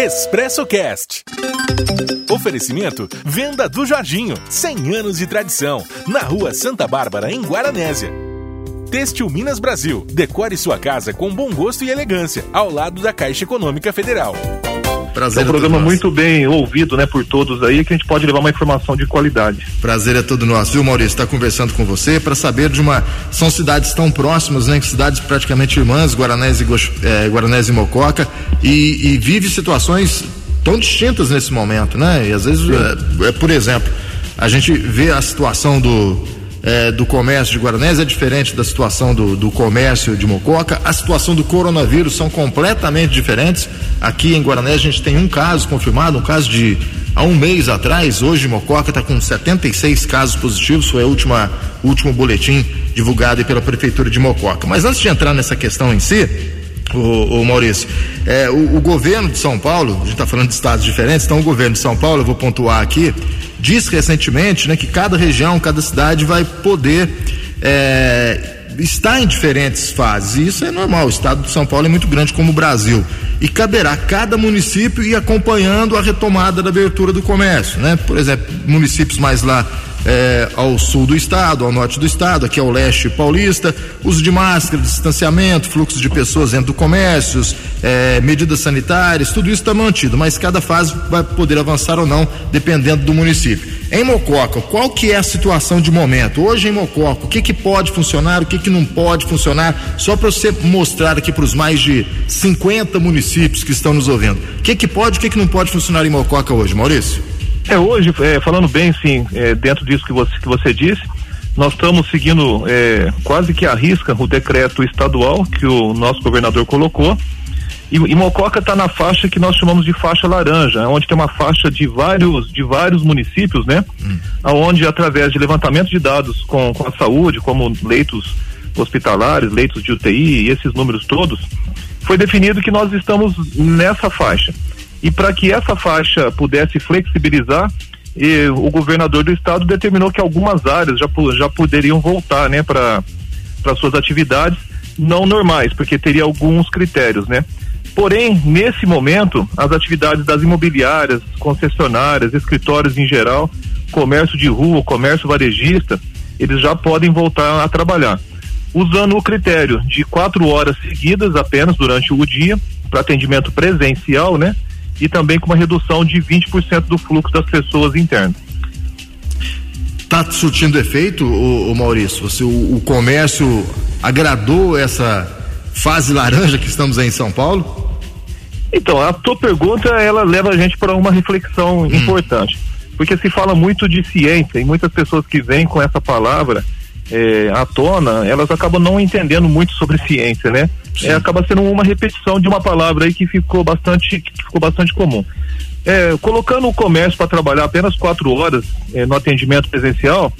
Expresso Cast. Oferecimento Venda do Jorginho, 100 anos de tradição, na Rua Santa Bárbara, em Guaranésia. Têxtil Minas Brasil, decore sua casa com bom gosto e elegância, ao lado da Caixa Econômica Federal. Prazer é um programa muito bem ouvido, né, por todos aí, que a gente pode levar uma informação de qualidade. Prazer é todo nosso, viu, Maurício? Está conversando com você para saber de uma. São cidades tão próximas, né? Cidades praticamente irmãs, Guaranés e, é, Guaranés e Mococa, e, e vive situações tão distintas nesse momento, né? E às vezes, é, é, por exemplo, a gente vê a situação do é, do comércio de Guaranés é diferente da situação do, do comércio de Mococa. A situação do coronavírus são completamente diferentes. Aqui em Guaranés a gente tem um caso confirmado, um caso de há um mês atrás. Hoje Mococa está com 76 casos positivos, foi a última, último boletim divulgado pela Prefeitura de Mococa. Mas antes de entrar nessa questão em si, o, o Maurício, é, o, o, governo de São Paulo, a gente está falando de estados diferentes, então o governo de São Paulo, eu vou pontuar aqui, disse recentemente né, que cada região, cada cidade vai poder é, estar em diferentes fases. E isso é normal, o estado de São Paulo é muito grande como o Brasil. E caberá cada município ir acompanhando a retomada da abertura do comércio. Né? Por exemplo, municípios mais lá é, ao sul do estado, ao norte do estado, aqui ao leste paulista, uso de máscara, distanciamento, fluxo de pessoas dentro do comércio, é, medidas sanitárias, tudo isso está mantido, mas cada fase vai poder avançar ou não, dependendo do município. Em Mococa, qual que é a situação de momento? Hoje em Mococa, o que que pode funcionar, o que que não pode funcionar? Só para você mostrar aqui para os mais de 50 municípios que estão nos ouvindo. O que que pode, o que que não pode funcionar em Mococa hoje, Maurício? É, hoje, é, falando bem, sim, é, dentro disso que você, que você disse, nós estamos seguindo é, quase que a risca o decreto estadual que o nosso governador colocou. E, e Mococa está na faixa que nós chamamos de faixa laranja, onde tem uma faixa de vários, de vários municípios, né? Hum. Onde, através de levantamento de dados com, com a saúde, como leitos hospitalares, leitos de UTI e esses números todos, foi definido que nós estamos nessa faixa. E para que essa faixa pudesse flexibilizar, e o governador do estado determinou que algumas áreas já, já poderiam voltar né, para suas atividades não normais, porque teria alguns critérios, né? Porém, nesse momento, as atividades das imobiliárias, concessionárias, escritórios em geral, comércio de rua, comércio varejista, eles já podem voltar a trabalhar. Usando o critério de quatro horas seguidas apenas durante o dia, para atendimento presencial, né? E também com uma redução de 20% do fluxo das pessoas internas. Está surtindo efeito, o, Maurício? Você, o, o, comércio agradou essa fase laranja que estamos aí em São Paulo? Então, a tua pergunta ela leva a gente para uma reflexão hum. importante, porque se fala muito de ciência e muitas pessoas que vêm com essa palavra é, à tona, elas acabam não entendendo muito sobre ciência, né? É, acaba sendo uma repetição de uma palavra aí que ficou bastante, que ficou bastante comum. É, colocando o comércio para trabalhar apenas quatro horas é, no atendimento presencial,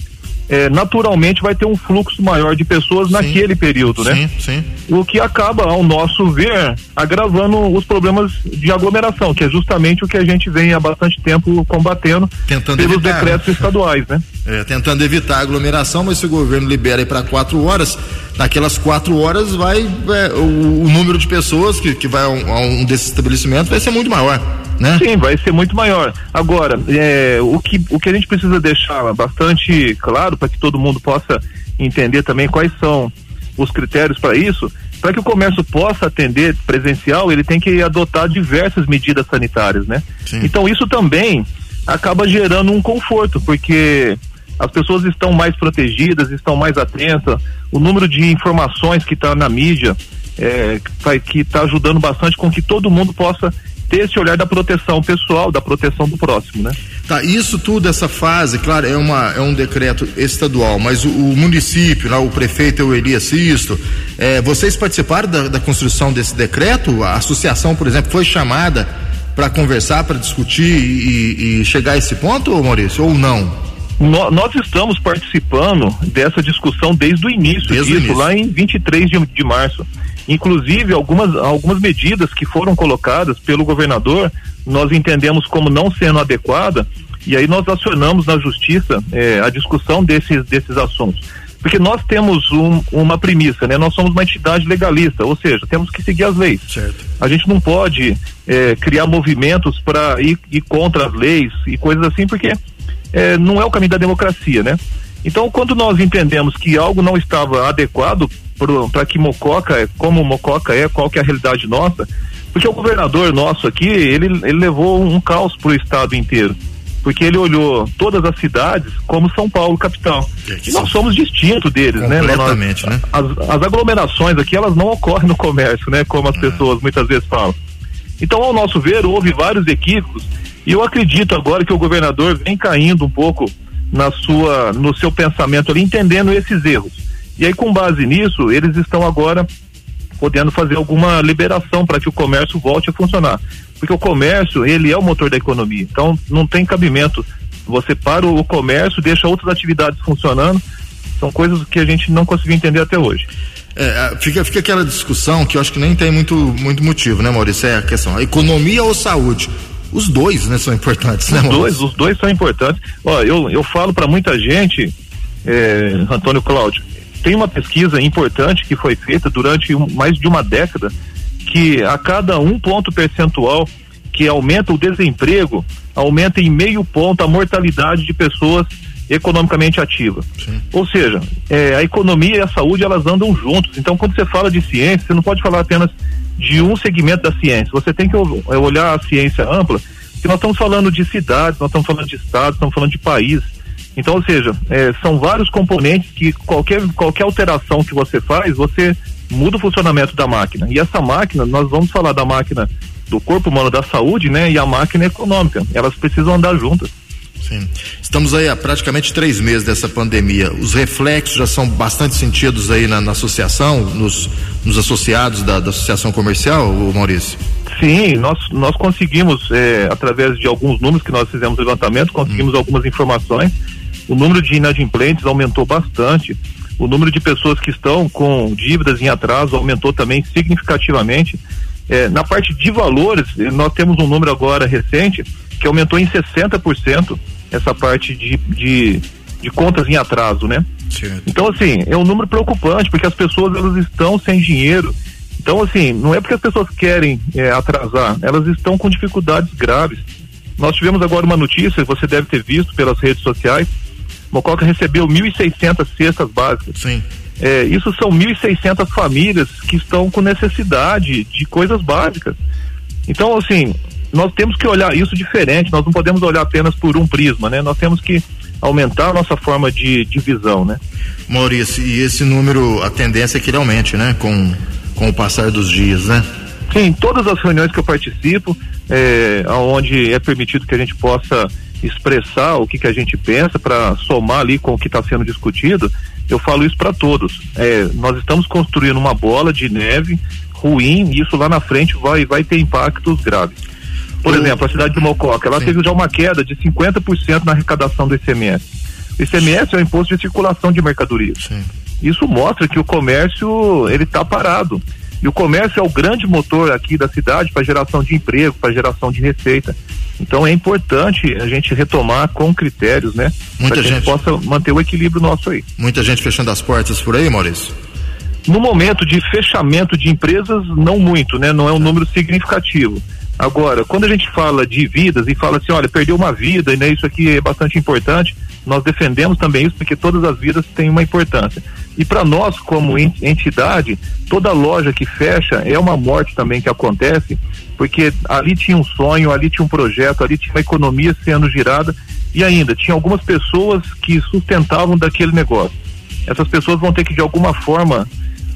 é, naturalmente vai ter um fluxo maior de pessoas sim. naquele período, né? Sim, sim. O que acaba, ao nosso ver, agravando os problemas de aglomeração, que é justamente o que a gente vem há bastante tempo combatendo tentando pelos evitar, decretos né? estaduais, né? É, tentando evitar a aglomeração, mas se o governo libera para quatro horas, naquelas quatro horas vai é, o, o, número de pessoas que, que vai a um, a um desses estabelecimentos vai ser muito maior né? Sim, vai ser muito maior. Agora, é, o, que, o que a gente precisa deixar bastante claro para que todo mundo possa entender também quais são os critérios para isso, para que o comércio possa atender presencial, ele tem que adotar diversas medidas sanitárias, né? Sim. Então isso também acaba gerando um conforto, porque as pessoas estão mais protegidas, estão mais atentas, o número de informações que está na mídia é, que está ajudando bastante com que todo mundo possa ter esse olhar da proteção pessoal, da proteção do próximo, né? Tá, isso tudo, essa fase, claro, é, uma, é um decreto estadual, mas o, o município, o prefeito o Elias Sisto, é, vocês participaram da, da construção desse decreto? A associação, por exemplo, foi chamada para conversar, para discutir e, e, chegar a esse ponto, Maurício, ou não? Nós estamos participando dessa discussão desde o início desde disso, o início. lá em 23 de, de março. Inclusive, algumas, algumas medidas que foram colocadas pelo governador, nós entendemos como não sendo adequada, e aí nós acionamos na justiça eh, a discussão desses, desses assuntos. Porque nós temos um, uma premissa, né? Nós somos uma entidade legalista, ou seja, temos que seguir as leis. Certo. A gente não pode é, criar movimentos para ir, ir, contra as leis e coisas assim, porque é, não é o caminho da democracia, né? Então, quando nós entendemos que algo não estava adequado para que Mococa, como Mococa é, qual que é a realidade nossa, porque o governador nosso aqui, ele, ele levou um caos para o estado inteiro porque ele olhou todas as cidades como São Paulo capital. E nós somos distintos deles, né? Completamente, né? As, as, aglomerações aqui, elas não ocorrem no comércio, né? Como as é. pessoas muitas vezes falam. Então, ao nosso ver, houve vários equívocos e eu acredito agora que o governador vem caindo um pouco na sua, no seu pensamento ali, entendendo esses erros. E aí, com base nisso, eles estão agora podendo fazer alguma liberação para que o comércio volte a funcionar porque o comércio, ele é o motor da economia. Então, não tem cabimento. Você para o comércio, deixa outras atividades funcionando. São coisas que a gente não conseguiu entender até hoje. É, fica, fica aquela discussão que eu acho que nem tem muito, muito motivo, né, Maurício? É a questão, economia ou saúde? Os dois, né, são importantes, né, Os dois, os dois são importantes. Ó, eu, eu falo para muita gente, é, Antônio Cláudio, tem uma pesquisa importante que foi feita durante um, mais de uma década que a cada um ponto percentual que aumenta o desemprego, aumenta em meio ponto a mortalidade de pessoas economicamente ativas. Sim. Ou seja, é, a economia e a saúde elas andam juntos. Então, quando você fala de ciência, você não pode falar apenas de um segmento da ciência. Você tem que é, olhar a ciência ampla, que nós estamos falando de cidades, nós estamos falando de estados, estamos falando de país. Então, ou seja, é, são vários componentes que qualquer, qualquer alteração que você faz, você muda o funcionamento da máquina. E essa máquina, nós vamos falar da máquina do corpo humano da saúde, né? E a máquina econômica. Elas precisam andar juntas. Sim. Estamos aí há praticamente três meses dessa pandemia. Os reflexos já são bastante sentidos aí na, na associação, nos, nos associados da, da, associação comercial, Maurício? Sim, nós, nós conseguimos, é, através de alguns números que nós fizemos levantamento, conseguimos hum. algumas informações. O número de inadimplentes aumentou bastante o número de pessoas que estão com dívidas em atraso aumentou também significativamente. É, na parte de valores, nós temos um número agora recente que aumentou em 60% essa parte de, de, de contas em atraso, né? Certo. Então, assim, é um número preocupante, porque as pessoas elas estão sem dinheiro. Então, assim, não é porque as pessoas querem é, atrasar, elas estão com dificuldades graves. Nós tivemos agora uma notícia, você deve ter visto pelas redes sociais, Mococa recebeu 1.600 cestas básicas. Sim. É, isso são 1.600 famílias que estão com necessidade de coisas básicas. Então, assim, nós temos que olhar isso diferente, nós não podemos olhar apenas por um prisma, né? Nós temos que aumentar a nossa forma de, de visão, né? Maurício, e esse número, a tendência é que ele aumente, né? Com, com o passar dos dias, né? Sim, todas as reuniões que eu participo, é, onde é permitido que a gente possa expressar o que, que a gente pensa para somar ali com o que está sendo discutido, eu falo isso para todos. É, nós estamos construindo uma bola de neve ruim e isso lá na frente vai, vai ter impactos graves. Por o... exemplo, a cidade de Mococa, ela Sim. teve já uma queda de 50% na arrecadação do ICMS. O ICMS é o imposto de circulação de mercadorias. Sim. Isso mostra que o comércio ele está parado. E o comércio é o grande motor aqui da cidade para geração de emprego, para geração de receita. Então é importante a gente retomar com critérios, né? Muita gente... gente possa manter o equilíbrio nosso aí. Muita gente fechando as portas por aí, Maurício? No momento de fechamento de empresas, não muito, né? Não é um número significativo. Agora, quando a gente fala de vidas e fala assim, olha, perdeu uma vida, né, isso aqui é bastante importante, nós defendemos também isso porque todas as vidas têm uma importância. E para nós, como entidade, toda loja que fecha é uma morte também que acontece, porque ali tinha um sonho, ali tinha um projeto, ali tinha uma economia sendo girada e ainda tinha algumas pessoas que sustentavam daquele negócio. Essas pessoas vão ter que de alguma forma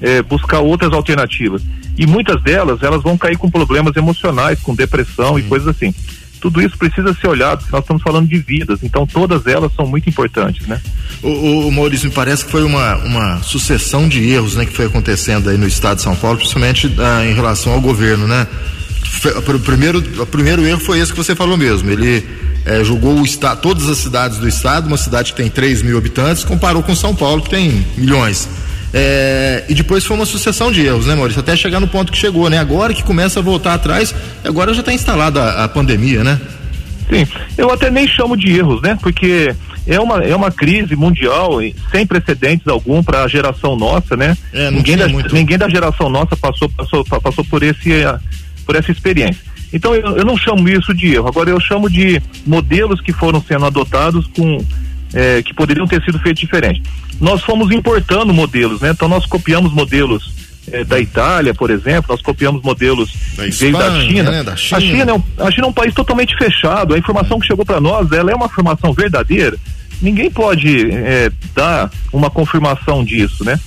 eh, buscar outras alternativas e muitas delas elas vão cair com problemas emocionais, com depressão e coisas assim. Tudo isso precisa ser olhado, nós estamos falando de vidas, então todas elas são muito importantes, né? O, o, Maurício, me parece que foi uma, uma sucessão de erros, né, que foi acontecendo aí no estado de São Paulo, principalmente ah, em relação ao governo, né? O primeiro, o primeiro erro foi esse que você falou mesmo. Ele é, julgou o estado, todas as cidades do estado, uma cidade que tem 3 mil habitantes, comparou com São Paulo, que tem milhões. É, e depois foi uma sucessão de erros, né, Maurício? Até chegar no ponto que chegou, né? Agora que começa a voltar atrás, agora já está instalada a, a, pandemia, né? Sim, eu até nem chamo de erros, né? Porque é uma, é uma crise mundial sem precedentes algum para a geração nossa, né? É, ninguém, da, muito... ninguém da geração nossa passou, passou, passou por, esse, por essa experiência. Então eu, eu não chamo isso de erro, agora eu chamo de modelos que foram sendo adotados com é, que poderiam ter sido feitos diferente. Nós fomos importando modelos, né? Então nós copiamos modelos é, da Itália, por exemplo, nós copiamos modelos da, Espanha, da China. Né? da China. A China, é um, a China é um país totalmente fechado. A informação que chegou para nós, ela é uma informação verdadeira. Ninguém pode é, dar uma confirmação disso, né?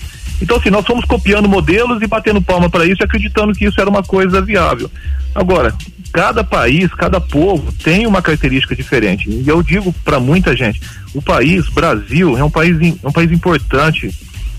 Então, assim, nós fomos copiando modelos e batendo palma para isso, acreditando que isso era uma coisa viável. Agora, cada país, cada povo tem uma característica diferente. E eu digo para muita gente, o país, Brasil, é um país, é um país importante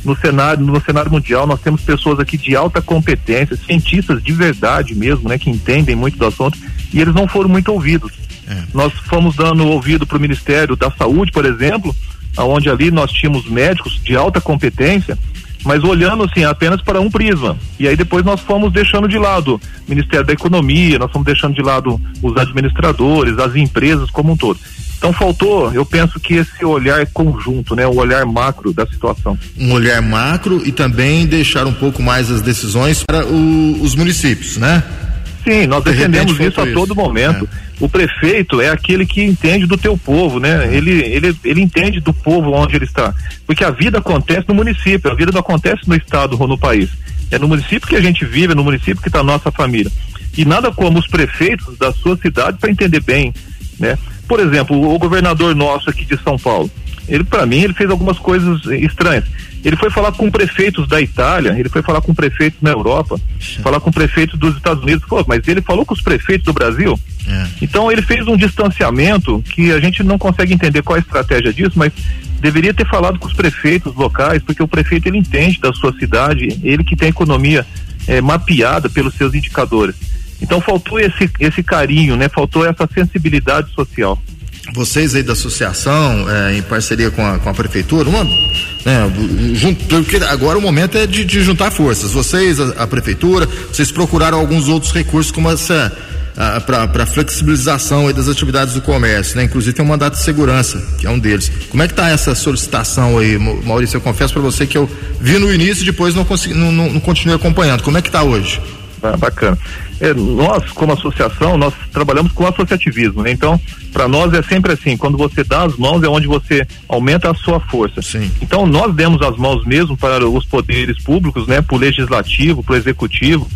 no cenário, no cenário mundial. Nós temos pessoas aqui de alta competência, cientistas de verdade mesmo, né, que entendem muito do assunto, e eles não foram muito ouvidos. É. Nós fomos dando ouvido para o Ministério da Saúde, por exemplo, onde ali nós tínhamos médicos de alta competência mas olhando assim apenas para um prisma. E aí depois nós fomos deixando de lado o Ministério da Economia, nós fomos deixando de lado os administradores, as empresas como um todo. Então faltou, eu penso que esse olhar conjunto, né, o olhar macro da situação. Um olhar macro e também deixar um pouco mais as decisões para o, os municípios, né? Sim, nós de defendemos isso a todo momento. É. O prefeito é aquele que entende do teu povo, né? Ele, ele, ele entende do povo onde ele está. Porque a vida acontece no município, a vida não acontece no estado ou no país. É no município que a gente vive, é no município que está a nossa família. E nada como os prefeitos da sua cidade para entender bem, né? Por exemplo, o governador nosso aqui de São Paulo, ele para mim ele fez algumas coisas estranhas. Ele foi falar com prefeitos da Itália, ele foi falar com prefeitos na Europa, falar com prefeitos dos Estados Unidos, Pô, mas ele falou com os prefeitos do Brasil. É. Então ele fez um distanciamento que a gente não consegue entender qual é a estratégia disso, mas deveria ter falado com os prefeitos locais, porque o prefeito ele entende da sua cidade, ele que tem a economia é, mapeada pelos seus indicadores. Então faltou esse, esse carinho, né? Faltou essa sensibilidade social vocês aí da associação, é, em parceria com a, com a prefeitura, uma, né, junto, porque agora o momento é de, de juntar forças. Vocês, a, a, prefeitura, vocês procuraram alguns outros recursos como essa para flexibilização das atividades do comércio, né? Inclusive tem um mandato de segurança, que é um deles. Como é que está essa solicitação aí, Maurício? Eu confesso para você que eu vi no início e depois não, consegui, não, não, não continuei acompanhando. Como é que está hoje? Ah, bacana. É, nós, como associação, nós trabalhamos com associativismo, né? Então, para nós é sempre assim, quando você dá as mãos é onde você aumenta a sua força. Sim. Então, nós demos as mãos mesmo para os poderes públicos, né? Para o legislativo, para o executivo.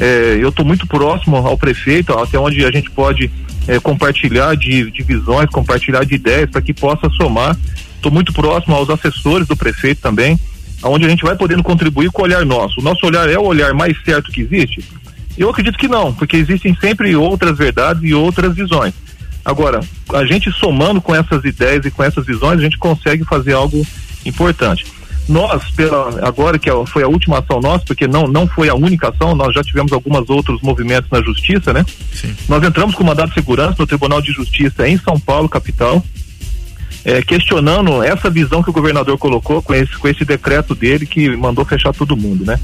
É, eu estou muito próximo ao prefeito, até onde a gente pode é, compartilhar de, de visões, compartilhar de ideias para que possa somar. Estou muito próximo aos assessores do prefeito também, onde a gente vai podendo contribuir com o olhar nosso. O nosso olhar é o olhar mais certo que existe? Eu acredito que não, porque existem sempre outras verdades e outras visões. Agora, a gente somando com essas ideias e com essas visões, a gente consegue fazer algo importante. Nós, pela, agora que foi a última ação nossa, porque não, não foi a única ação, nós já tivemos alguns outros movimentos na justiça, né? Sim. Nós entramos com mandado de segurança no Tribunal de Justiça em São Paulo, capital, é, questionando essa visão que o governador colocou com esse, com esse decreto dele que mandou fechar todo mundo, né?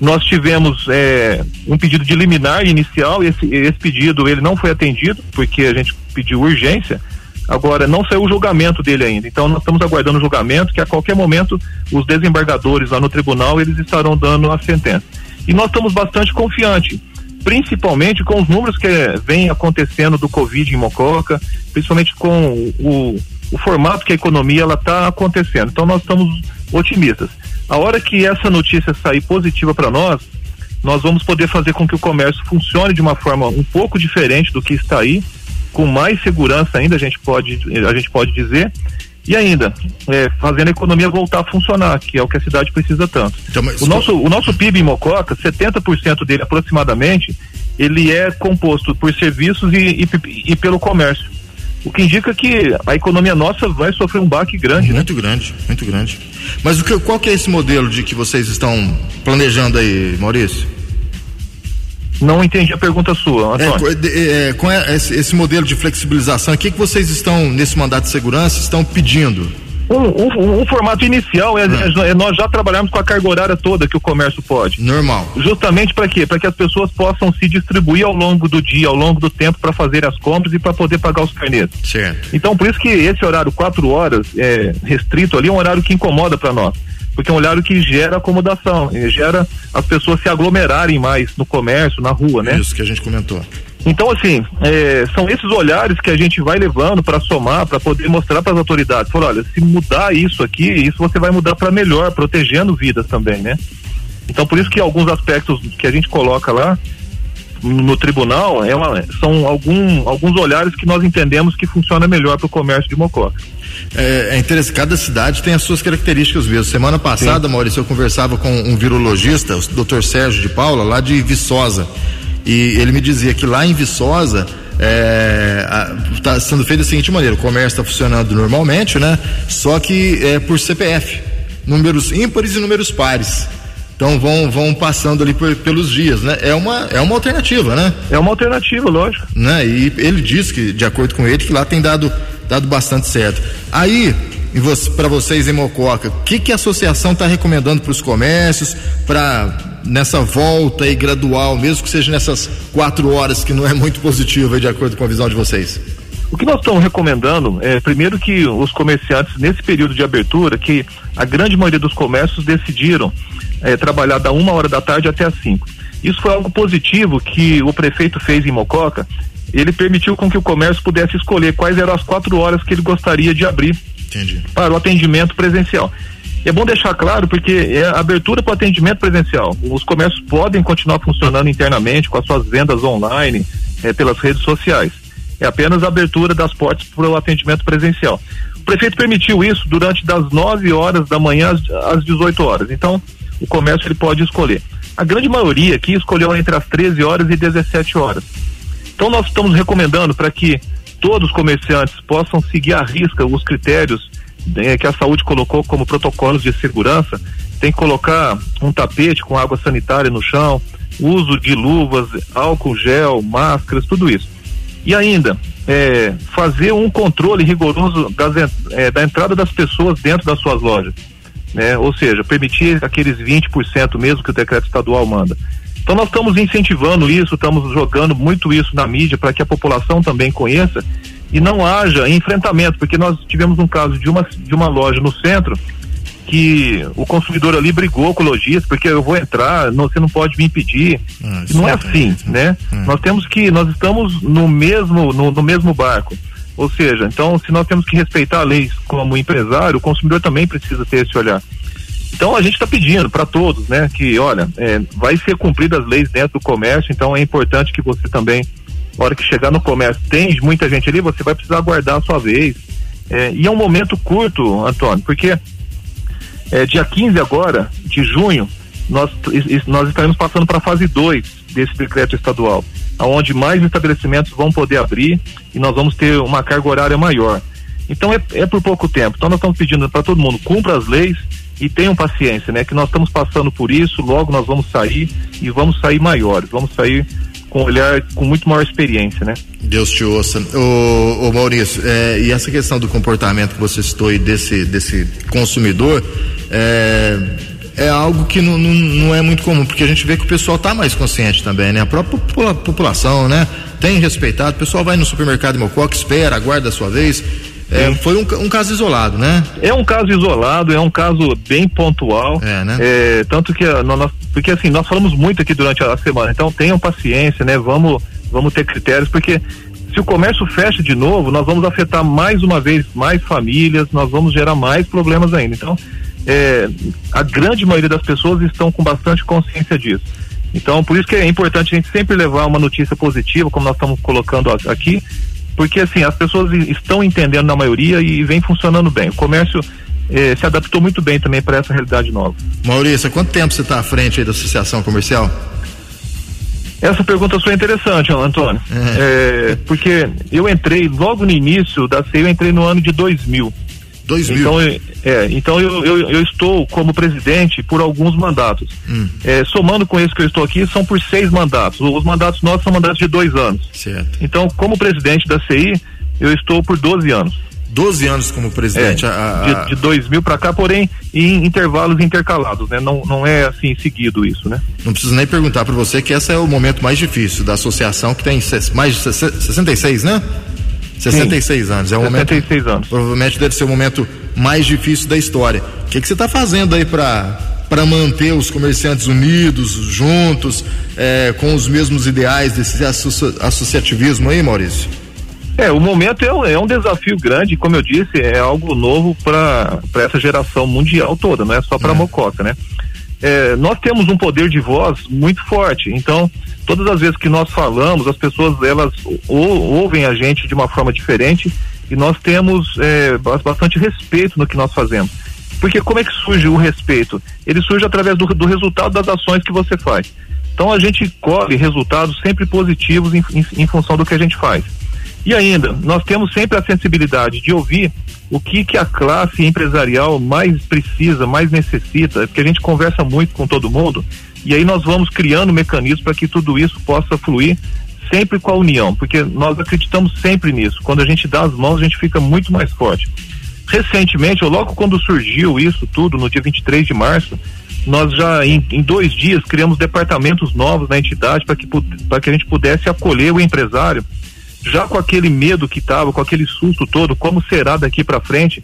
Nós tivemos é, um pedido de liminar inicial, esse, esse pedido ele não foi atendido, porque a gente pediu urgência. Agora, não saiu o julgamento dele ainda. Então, nós estamos aguardando o julgamento, que a qualquer momento os desembargadores lá no tribunal eles estarão dando a sentença. E nós estamos bastante confiantes, principalmente com os números que vem acontecendo do Covid em Mococa, principalmente com o, o formato que a economia ela está acontecendo. Então, nós estamos otimistas. A hora que essa notícia sair positiva para nós, nós vamos poder fazer com que o comércio funcione de uma forma um pouco diferente do que está aí, com mais segurança ainda, a gente pode, a gente pode dizer, e ainda, é, fazendo a economia voltar a funcionar, que é o que a cidade precisa tanto. Então, o, nosso, o nosso PIB em Mococa, 70% dele aproximadamente, ele é composto por serviços e, e, e pelo comércio. O que indica que a economia nossa vai sofrer um baque grande. Né? Muito né? grande, muito grande. Mas o que, qual que é esse modelo de que vocês estão planejando aí, Maurício? Não entendi a pergunta sua, Antônio. É, é, com esse, esse, modelo de flexibilização, o que, que vocês estão, nesse mandato de segurança, estão pedindo? Um, um, um, formato inicial é, é, nós já trabalhamos com a carga horária toda que o comércio pode. Normal. Justamente para quê? Para que as pessoas possam se distribuir ao longo do dia, ao longo do tempo, para fazer as compras e para poder pagar os carnês. Certo. Então, por isso que esse horário, quatro horas, é, restrito ali, é um horário que incomoda para nós. Porque é um horário que gera acomodação, gera as pessoas se aglomerarem mais no comércio, na rua, né? Isso que a gente comentou. Então, assim, é, são esses olhares que a gente vai levando para somar, para poder mostrar para as autoridades. Falar, olha, se mudar isso aqui, isso você vai mudar para melhor, protegendo vidas também, né? Então, por isso que alguns aspectos que a gente coloca lá no tribunal é uma, são algum, alguns olhares que nós entendemos que funciona melhor para o comércio de Mococa. É, é, interessante, cada cidade tem as suas características mesmo. Semana passada, Sim. Maurício, eu conversava com um virologista, o doutor Sérgio de Paula, lá de Viçosa. E ele me dizia que lá em Viçosa está é, tá sendo feito da seguinte maneira: o comércio está funcionando normalmente, né? Só que é por CPF, números ímpares e números pares. Então vão, vão passando ali por, pelos dias, né? É uma, é uma alternativa, né? É uma alternativa, lógico. Né? E ele diz que, de acordo com ele, que lá tem dado, dado bastante certo. Aí, para vocês em Mococa, o que, que a associação está recomendando para os comércios, para nessa volta aí gradual, mesmo que seja nessas quatro horas, que não é muito positiva, de acordo com a visão de vocês? O que nós estamos recomendando é, primeiro, que os comerciantes, nesse período de abertura, que a grande maioria dos comércios decidiram é, trabalhar da uma hora da tarde até as cinco. Isso foi algo positivo que o prefeito fez em Mococa. Ele permitiu com que o comércio pudesse escolher quais eram as quatro horas que ele gostaria de abrir Entendi. para o atendimento presencial. É bom deixar claro porque é abertura para o atendimento presencial. Os comércios podem continuar funcionando internamente com as suas vendas online, é, pelas redes sociais. É apenas a abertura das portas para o atendimento presencial. O prefeito permitiu isso durante das 9 horas da manhã às, às 18 horas. Então, o comércio ele pode escolher. A grande maioria aqui escolheu entre as 13 horas e 17 horas. Então, nós estamos recomendando para que todos os comerciantes possam seguir à risca os critérios é, que a saúde colocou como protocolos de segurança, tem que colocar um tapete com água sanitária no chão, uso de luvas, álcool gel, máscaras, tudo isso. E ainda, é, fazer um controle rigoroso das, é, da entrada das pessoas dentro das suas lojas. Né? Ou seja, permitir aqueles 20% mesmo que o decreto estadual manda. Então nós estamos incentivando isso, estamos jogando muito isso na mídia para que a população também conheça e não haja enfrentamento, porque nós tivemos um caso de uma, de uma loja no centro que o consumidor ali brigou com o lojista, porque eu vou entrar, não, você não pode me impedir. Ah, não é assim, né? Hum. Nós temos que, nós estamos no mesmo, no, no, mesmo barco. Ou seja, então, se nós temos que respeitar a lei como empresário, o consumidor também precisa ter esse olhar. Então a gente está pedindo para todos, né, que olha, é, vai ser cumpridas as leis dentro do comércio, então é importante que você também na hora que chegar no comércio, tem muita gente ali, você vai precisar aguardar a sua vez. É, e é um momento curto, Antônio, porque é, dia 15 agora, de junho, nós, nós estaremos passando para a fase 2 desse decreto estadual, onde mais estabelecimentos vão poder abrir e nós vamos ter uma carga horária maior. Então é, é por pouco tempo. Então nós estamos pedindo para todo mundo cumpra as leis e tenham paciência, né? Que nós estamos passando por isso, logo nós vamos sair e vamos sair maiores, vamos sair com olhar com muito maior experiência, né? Deus te ouça. Ô, ô Maurício, é, e essa questão do comportamento que você citou aí desse, desse consumidor, é, é algo que não, não, não, é muito comum, porque a gente vê que o pessoal está mais consciente também, né? A própria população, né? Tem respeitado, o pessoal vai no supermercado Mococa, espera, aguarda a sua vez. É, foi um, um, caso isolado, né? É um caso isolado, é um caso bem pontual. É, né? É, tanto que nós, porque assim, nós falamos muito aqui durante a semana, então tenham paciência, né? Vamos, vamos ter critérios, porque se o comércio fecha de novo, nós vamos afetar mais uma vez mais famílias, nós vamos gerar mais problemas ainda. Então, é, a grande maioria das pessoas estão com bastante consciência disso. Então, por isso que é importante a gente sempre levar uma notícia positiva, como nós estamos colocando aqui, porque assim, as pessoas estão entendendo na maioria e vem funcionando bem. O comércio eh, se adaptou muito bem também para essa realidade nova. Maurício, quanto tempo você está à frente da associação comercial? Essa pergunta sua é interessante, Antônio. É. É, porque eu entrei logo no início da CEI, eu entrei no ano de 2000. 2000. Então, é, então eu, eu, eu, estou como presidente por alguns mandatos. Hum. É, somando com esse que eu estou aqui, são por seis mandatos. Os mandatos nossos são mandatos de dois anos. Certo. Então, como presidente da CI, eu estou por 12 anos. 12 anos como presidente. É, a, a... De, de 2000 para cá, porém, em intervalos intercalados, né? Não, não é assim seguido isso, né? Não preciso nem perguntar para você que esse é o momento mais difícil da associação, que tem mais de 66, né? 66 Sim, anos. É um 66 momento, anos. Provavelmente deve ser o momento mais difícil da história. O que, que você está fazendo aí para para manter os comerciantes unidos, juntos, é, com os mesmos ideais desse associativismo aí, Maurício? É, o momento é, um, é um desafio grande, como eu disse, é algo novo para essa geração mundial toda, não é só para é. Mococa, né? É, nós temos um poder de voz muito forte, então todas as vezes que nós falamos, as pessoas elas ou, ouvem a gente de uma forma diferente e nós temos é, bastante respeito no que nós fazemos. Porque como é que surge o respeito? Ele surge através do, do resultado das ações que você faz. Então a gente colhe resultados sempre positivos em, em, em função do que a gente faz. E ainda, nós temos sempre a sensibilidade de ouvir o que, que a classe empresarial mais precisa, mais necessita, porque a gente conversa muito com todo mundo e aí nós vamos criando mecanismos para que tudo isso possa fluir sempre com a união, porque nós acreditamos sempre nisso. Quando a gente dá as mãos, a gente fica muito mais forte. Recentemente, ou logo quando surgiu isso tudo, no dia 23 de março, nós já em, em dois dias criamos departamentos novos na entidade para que, que a gente pudesse acolher o empresário já com aquele medo que estava, com aquele susto todo, como será daqui para frente,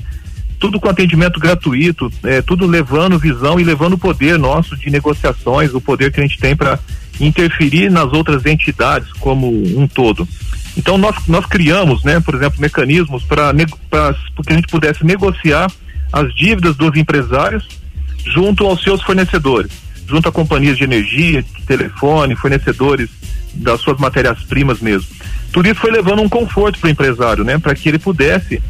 tudo com atendimento gratuito, é, tudo levando visão e levando o poder nosso de negociações, o poder que a gente tem para interferir nas outras entidades como um todo. Então nós, nós criamos, né, por exemplo, mecanismos para que a gente pudesse negociar as dívidas dos empresários junto aos seus fornecedores, junto a companhias de energia, de telefone, fornecedores das suas matérias-primas mesmo. Tudo isso foi levando um conforto para o empresário, né? Para que ele pudesse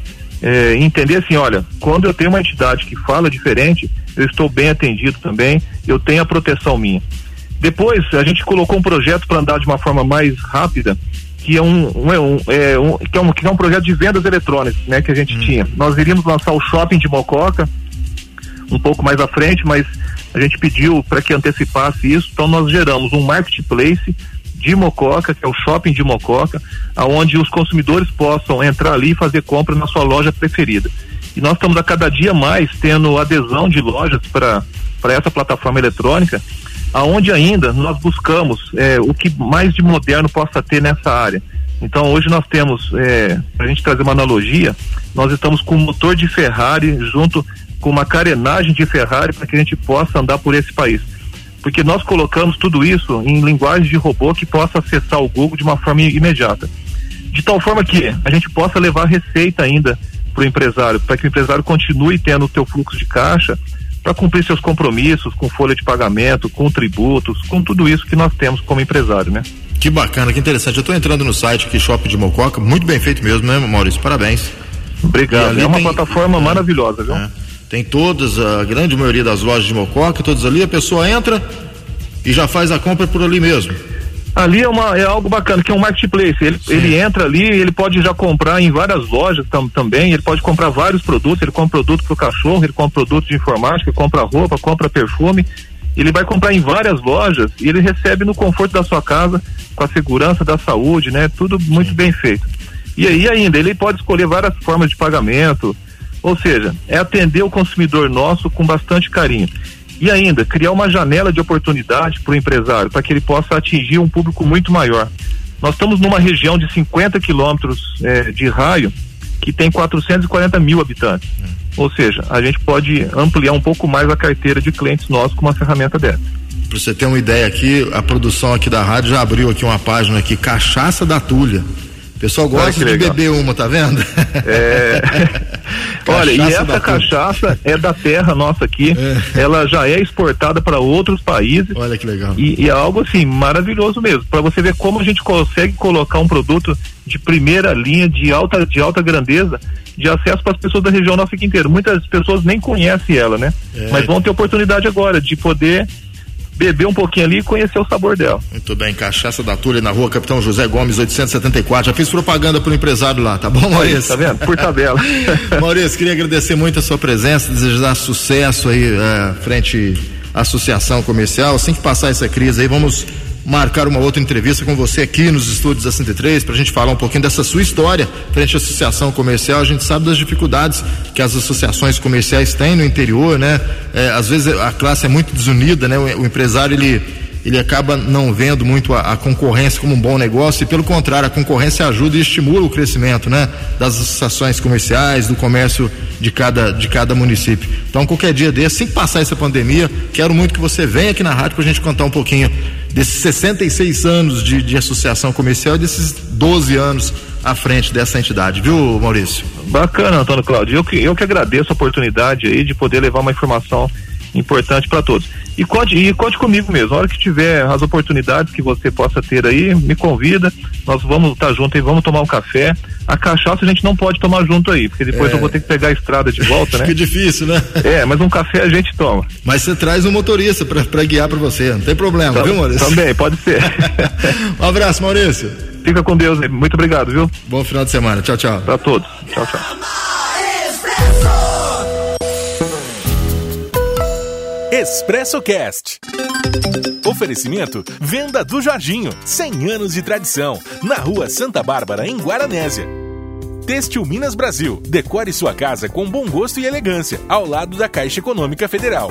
é, entender assim, olha, quando eu tenho uma entidade que fala diferente, eu estou bem atendido também, eu tenho a proteção minha. Depois a gente colocou um projeto para andar de uma forma mais rápida, que é um, um, é um, é um, que é um, que é um projeto de vendas eletrônicas, né, que a gente hum. tinha. Nós iríamos lançar o shopping de Mococa um pouco mais à frente, mas a gente pediu para que antecipasse isso, então nós geramos um marketplace de Mococa, que é o shopping de Mococa, aonde os consumidores possam entrar ali e fazer compra na sua loja preferida. E nós estamos a cada dia mais tendo adesão de lojas para essa plataforma eletrônica, aonde ainda nós buscamos é, o que mais de moderno possa ter nessa área. Então hoje nós temos, é, para a gente trazer uma analogia, nós estamos com um motor de Ferrari junto com uma carenagem de Ferrari para que a gente possa andar por esse país porque nós colocamos tudo isso em linguagem de robô que possa acessar o Google de uma forma imediata. De tal forma que a gente possa levar receita ainda para o empresário, para que o empresário continue tendo o seu fluxo de caixa para cumprir seus compromissos com folha de pagamento, com tributos, com tudo isso que nós temos como empresário, né? Que bacana, que interessante. Eu estou entrando no site aqui, Shop de Mococa, muito bem feito mesmo, né, Maurício? Parabéns. Obrigado. É uma tem... plataforma é, maravilhosa, viu? É. Tem todas, a grande maioria das lojas de Mococa, todas ali, a pessoa entra e já faz a compra por ali mesmo. Ali é, uma, é algo bacana, que é um marketplace. Ele, ele entra ali, ele pode já comprar em várias lojas tam, também, ele pode comprar vários produtos, ele compra produto para o cachorro, ele compra produto de informática, compra roupa, compra perfume. Ele vai comprar em várias lojas e ele recebe no conforto da sua casa, com a segurança da saúde, né? Tudo muito Sim. bem feito. E aí ainda, ele pode escolher várias formas de pagamento, ou seja, é atender o consumidor nosso com bastante carinho. E ainda, criar uma janela de oportunidade para o empresário, para que ele possa atingir um público muito maior. Nós estamos numa região de 50 quilômetros eh, de raio que tem 440 mil habitantes. Hum. Ou seja, a gente pode ampliar um pouco mais a carteira de clientes nossos com uma ferramenta dessa. Para você ter uma ideia aqui, a produção aqui da rádio já abriu aqui uma página aqui, Cachaça da Tulha pessoal gosta de beber uma, tá vendo? É. Olha, e essa cachaça é da terra nossa aqui. É. Ela já é exportada para outros países. Olha que legal. E, e é algo assim maravilhoso mesmo. Para você ver como a gente consegue colocar um produto de primeira linha, de alta, de alta grandeza, de acesso para as pessoas da região nossa aqui inteira. Muitas pessoas nem conhecem ela, né? É. Mas vão ter oportunidade agora de poder beber um pouquinho ali e conhecer o sabor dela. Muito bem, cachaça da Tulha na rua Capitão José Gomes, 874. Já fiz propaganda pro empresário lá, tá bom, Maurício? Tá vendo? Por tabela. Maurício, queria agradecer muito a sua presença, desejar sucesso aí é, frente à associação comercial. Assim que passar essa crise aí, vamos marcar uma outra entrevista com você aqui nos estúdios da 103 para a gente falar um pouquinho dessa sua história frente à associação comercial. A gente sabe das dificuldades que as associações comerciais têm no interior, né? É, às vezes a classe é muito desunida, né? O, o empresário ele ele acaba não vendo muito a, a, concorrência como um bom negócio e pelo contrário, a concorrência ajuda e estimula o crescimento, né, das associações comerciais, do comércio de cada de cada município. Então, qualquer dia desse, sem passar essa pandemia, quero muito que você venha aqui na rádio para a gente contar um pouquinho desses 66 anos de, de associação comercial e desses 12 anos à frente dessa entidade, viu, Maurício? Bacana, Antônio Cláudio. Eu que, eu que agradeço a oportunidade aí de poder levar uma informação importante para todos. E conte, e conte comigo mesmo. A hora que tiver as oportunidades que você possa ter aí, me convida. Nós vamos estar tá junto aí, vamos tomar um café. A cachaça a gente não pode tomar junto aí, porque depois é. eu vou ter que pegar a estrada de volta, né? Fica difícil, né? É, mas um café a gente toma. Mas você traz um motorista para guiar para você, não tem problema, viu, Maurício? Também, pode ser. um abraço, Maurício. Fica com Deus, muito obrigado, viu? Bom final de semana. Tchau, tchau. Para todos. Tchau, tchau. Expresso Cast. Oferecimento Venda do Jorginho, 100 anos de tradição, na Rua Santa Bárbara, em Guaranésia. Têxtil Minas Brasil, decore sua casa com bom gosto e elegância, ao lado da Caixa Econômica Federal.